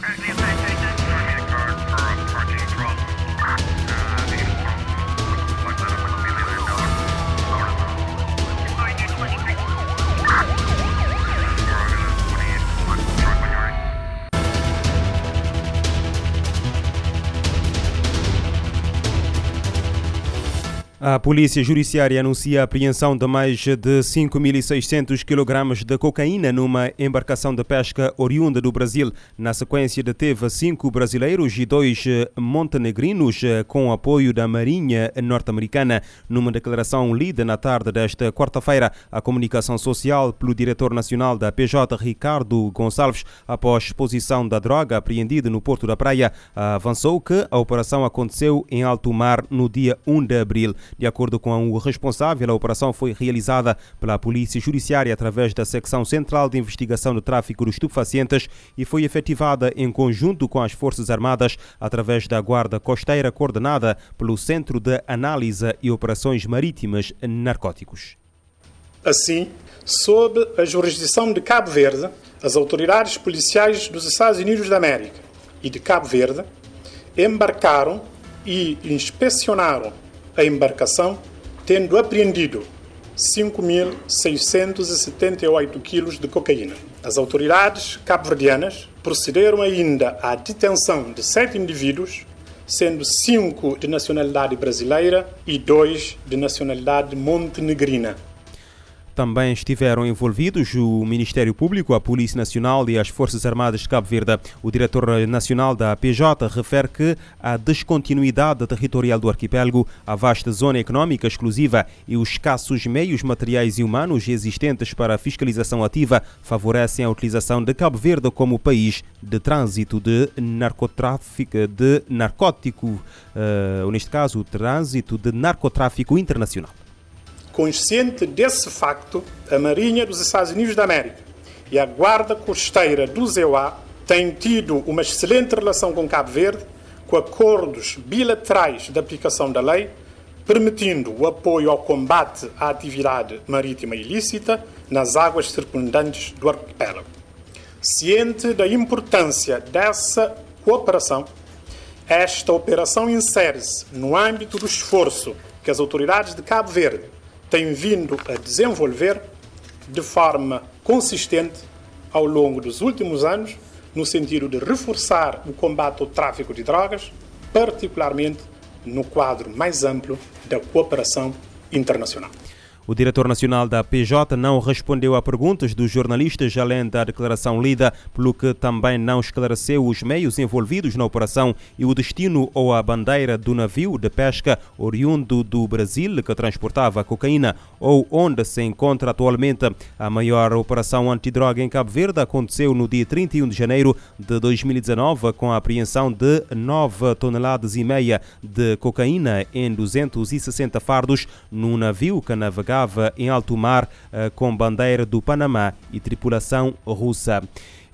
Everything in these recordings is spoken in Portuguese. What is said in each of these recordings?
Right A Polícia Judiciária anuncia a apreensão de mais de 5.600 kg de cocaína numa embarcação de pesca oriunda do Brasil. Na sequência, deteve cinco brasileiros e dois montenegrinos com apoio da Marinha norte-americana. Numa declaração lida na tarde desta quarta-feira, a comunicação social pelo diretor nacional da PJ, Ricardo Gonçalves, após exposição da droga apreendida no Porto da Praia, avançou que a operação aconteceu em alto mar no dia 1 de abril. De acordo com o responsável, a operação foi realizada pela Polícia Judiciária através da Secção Central de Investigação do Tráfico de Estupefacientes e foi efetivada em conjunto com as Forças Armadas através da Guarda Costeira coordenada pelo Centro de Análise e Operações Marítimas Narcóticos. Assim, sob a jurisdição de Cabo Verde, as autoridades policiais dos Estados Unidos da América e de Cabo Verde embarcaram e inspecionaram a embarcação, tendo apreendido 5.678 quilos de cocaína. As autoridades cabo-verdianas procederam ainda à detenção de sete indivíduos, sendo cinco de nacionalidade brasileira e dois de nacionalidade montenegrina. Também estiveram envolvidos o Ministério Público, a Polícia Nacional e as Forças Armadas de Cabo Verde. O diretor nacional da PJ refere que a descontinuidade territorial do arquipélago, a vasta zona econômica exclusiva e os escassos meios materiais e humanos existentes para fiscalização ativa favorecem a utilização de Cabo Verde como país de trânsito de narcotráfico, de narcótico, uh, neste caso, o trânsito de narcotráfico internacional. Consciente desse facto, a Marinha dos Estados Unidos da América e a Guarda Costeira do ZEUA têm tido uma excelente relação com Cabo Verde, com acordos bilaterais de aplicação da lei, permitindo o apoio ao combate à atividade marítima ilícita nas águas circundantes do arquipélago. Ciente da importância dessa cooperação, esta operação insere-se no âmbito do esforço que as autoridades de Cabo Verde tem vindo a desenvolver de forma consistente ao longo dos últimos anos, no sentido de reforçar o combate ao tráfico de drogas, particularmente no quadro mais amplo da cooperação internacional. O diretor nacional da PJ não respondeu a perguntas dos jornalistas, além da declaração lida, pelo que também não esclareceu os meios envolvidos na operação e o destino ou a bandeira do navio de pesca oriundo do Brasil que transportava cocaína ou onde se encontra atualmente. A maior operação antidroga em Cabo Verde aconteceu no dia 31 de janeiro de 2019 com a apreensão de 9 toneladas e meia de cocaína em 260 fardos num navio que navegava navegava em alto mar eh, com bandeira do Panamá e tripulação russa.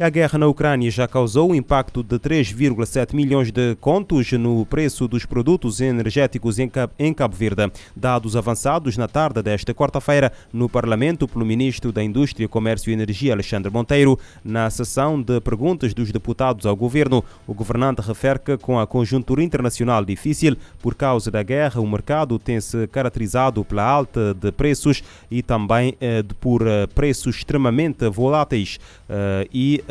A guerra na Ucrânia já causou um impacto de 3,7 milhões de contos no preço dos produtos energéticos em Cabo Verde. Dados avançados na tarde desta quarta-feira no Parlamento pelo Ministro da Indústria, Comércio e Energia, Alexandre Monteiro, na sessão de perguntas dos deputados ao governo. O governante refere que, com a conjuntura internacional difícil por causa da guerra, o mercado tem se caracterizado pela alta de preços e também eh, por eh, preços extremamente voláteis eh, e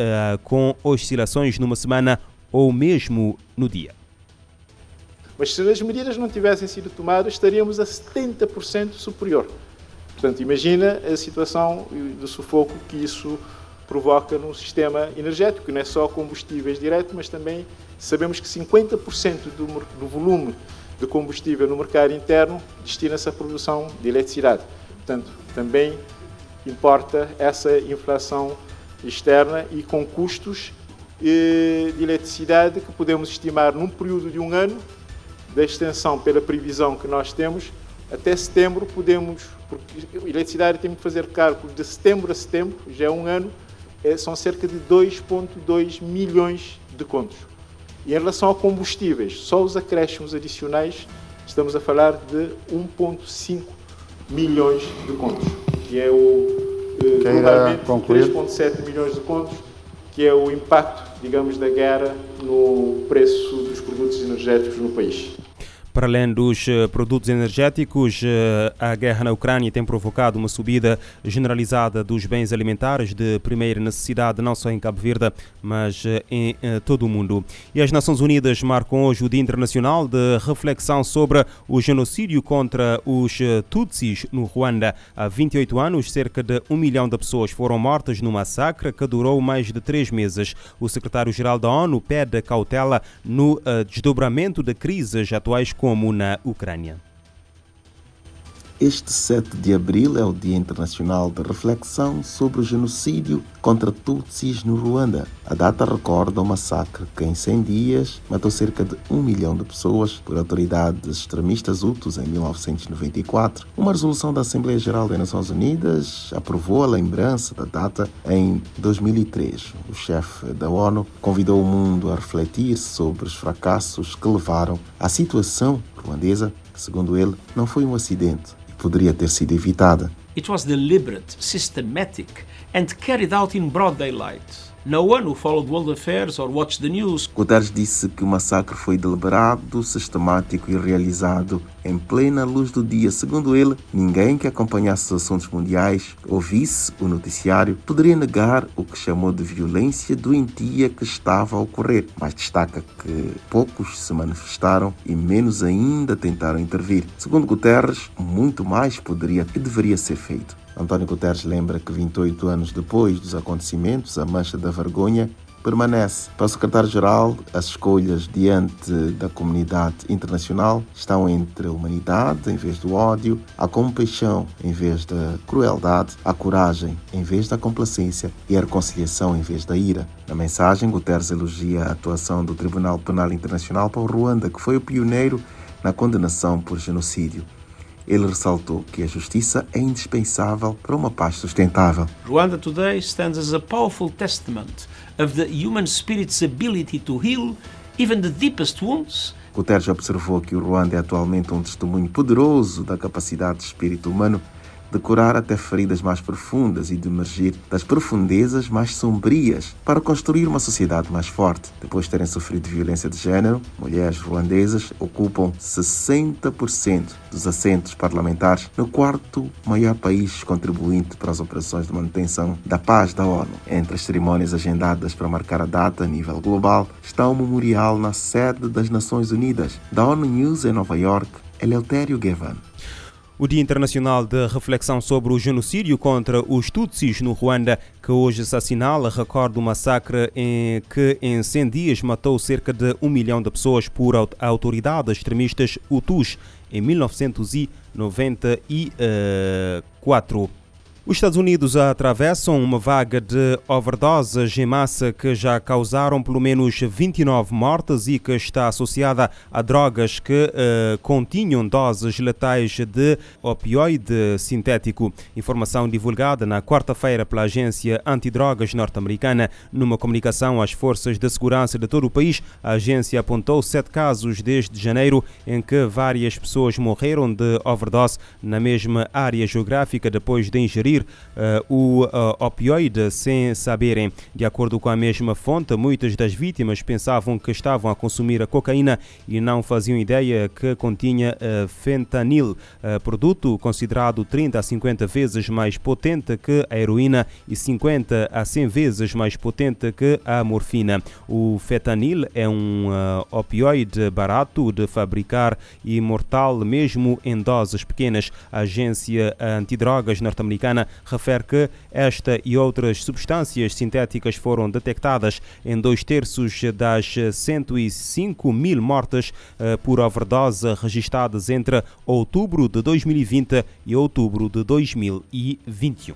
com oscilações numa semana ou mesmo no dia. Mas se as medidas não tivessem sido tomadas, estaríamos a 70% superior. Portanto, imagina a situação do sufoco que isso provoca no sistema energético, não é só combustíveis diretos, mas também sabemos que 50% do, do volume de combustível no mercado interno destina-se à produção de eletricidade. Portanto, também importa essa inflação externa e com custos eh, de eletricidade que podemos estimar num período de um ano, da extensão pela previsão que nós temos, até setembro podemos, porque eletricidade tem que fazer cálculos de setembro a setembro, já é um ano, é, são cerca de 2,2 milhões de contos. E em relação a combustíveis, só os acréscimos adicionais, estamos a falar de 1,5 milhões de contos, que é o globalmente 3,7 milhões de contos, que é o impacto digamos, da guerra no preço dos produtos energéticos no país. Para além dos eh, produtos energéticos, eh, a guerra na Ucrânia tem provocado uma subida generalizada dos bens alimentares de primeira necessidade, não só em Cabo Verde, mas eh, em todo o mundo. E as Nações Unidas marcam hoje o Dia Internacional de Reflexão sobre o genocídio contra os Tutsis no Ruanda. Há 28 anos, cerca de um milhão de pessoas foram mortas no massacre que durou mais de três meses. O secretário-geral da ONU pede cautela no desdobramento de crises atuais como como na Ucrânia. Este 7 de abril é o Dia Internacional de Reflexão sobre o genocídio contra Tutsis no Ruanda. A data recorda o massacre que, em 100 dias, matou cerca de um milhão de pessoas por autoridades extremistas Hutus em 1994. Uma resolução da Assembleia Geral das Nações Unidas aprovou a lembrança da data em 2003. O chefe da ONU convidou o mundo a refletir sobre os fracassos que levaram à situação ruandesa, que, segundo ele, não foi um acidente poderia ter sido evitada. It was deliberate, systematic and carried out in broad daylight. No one who followed world affairs or watched the news. Guterres disse que o massacre foi deliberado, sistemático e realizado em plena luz do dia. Segundo ele, ninguém que acompanhasse os assuntos mundiais ou visse o noticiário poderia negar o que chamou de violência doentia que estava a ocorrer, mas destaca que poucos se manifestaram e menos ainda tentaram intervir. Segundo Guterres, muito mais poderia e deveria ser feito. António Guterres lembra que 28 anos depois dos acontecimentos, a mancha da vergonha permanece. Para o secretário-geral, as escolhas diante da comunidade internacional estão entre a humanidade em vez do ódio, a compaixão em vez da crueldade, a coragem em vez da complacência e a reconciliação em vez da ira. Na mensagem, Guterres elogia a atuação do Tribunal Penal Internacional para o Ruanda, que foi o pioneiro na condenação por genocídio. Ele ressaltou que a justiça é indispensável para uma paz sustentável. Rwanda today stands as a powerful testament of the human spirit's ability to heal even the deepest wounds. Guterres observou que o Ruanda é atualmente um testemunho poderoso da capacidade de espírito humano de curar até feridas mais profundas e de emergir das profundezas mais sombrias para construir uma sociedade mais forte. Depois de terem sofrido violência de género, mulheres ruandesas ocupam 60% dos assentos parlamentares no quarto maior país contribuinte para as operações de manutenção da paz da ONU. Entre as cerimônias agendadas para marcar a data a nível global está o memorial na sede das Nações Unidas da ONU News em Nova York, Eleutério Gavan. O Dia Internacional de Reflexão sobre o Genocídio contra os Tutsis no Ruanda, que hoje se assinala, recorda o massacre em que em 100 dias matou cerca de um milhão de pessoas por autoridades extremistas Hutus em 1994. Os Estados Unidos atravessam uma vaga de overdoses em massa que já causaram pelo menos 29 mortes e que está associada a drogas que uh, continham doses letais de opioide sintético. Informação divulgada na quarta-feira pela agência antidrogas norte-americana. Numa comunicação às forças de segurança de todo o país, a agência apontou sete casos desde janeiro em que várias pessoas morreram de overdose na mesma área geográfica depois de ingerir uh, o uh, opioide sem saberem. De acordo com a mesma fonte, muitas das vítimas pensavam que estavam a consumir a cocaína e não faziam ideia que continha uh, fentanil, produto considerado 30 a 50 vezes mais potente que a heroína e 50 a 100 vezes mais potente que a morfina. O fentanil é um opioide barato de fabricar e mortal mesmo em doses pequenas. A agência antidrogas norte-americana refere que esta e outras substâncias sintéticas foram detectadas em dois terços das 105 mil mortes eh, por overdose registradas entre outubro de 2020 e outubro de 2021.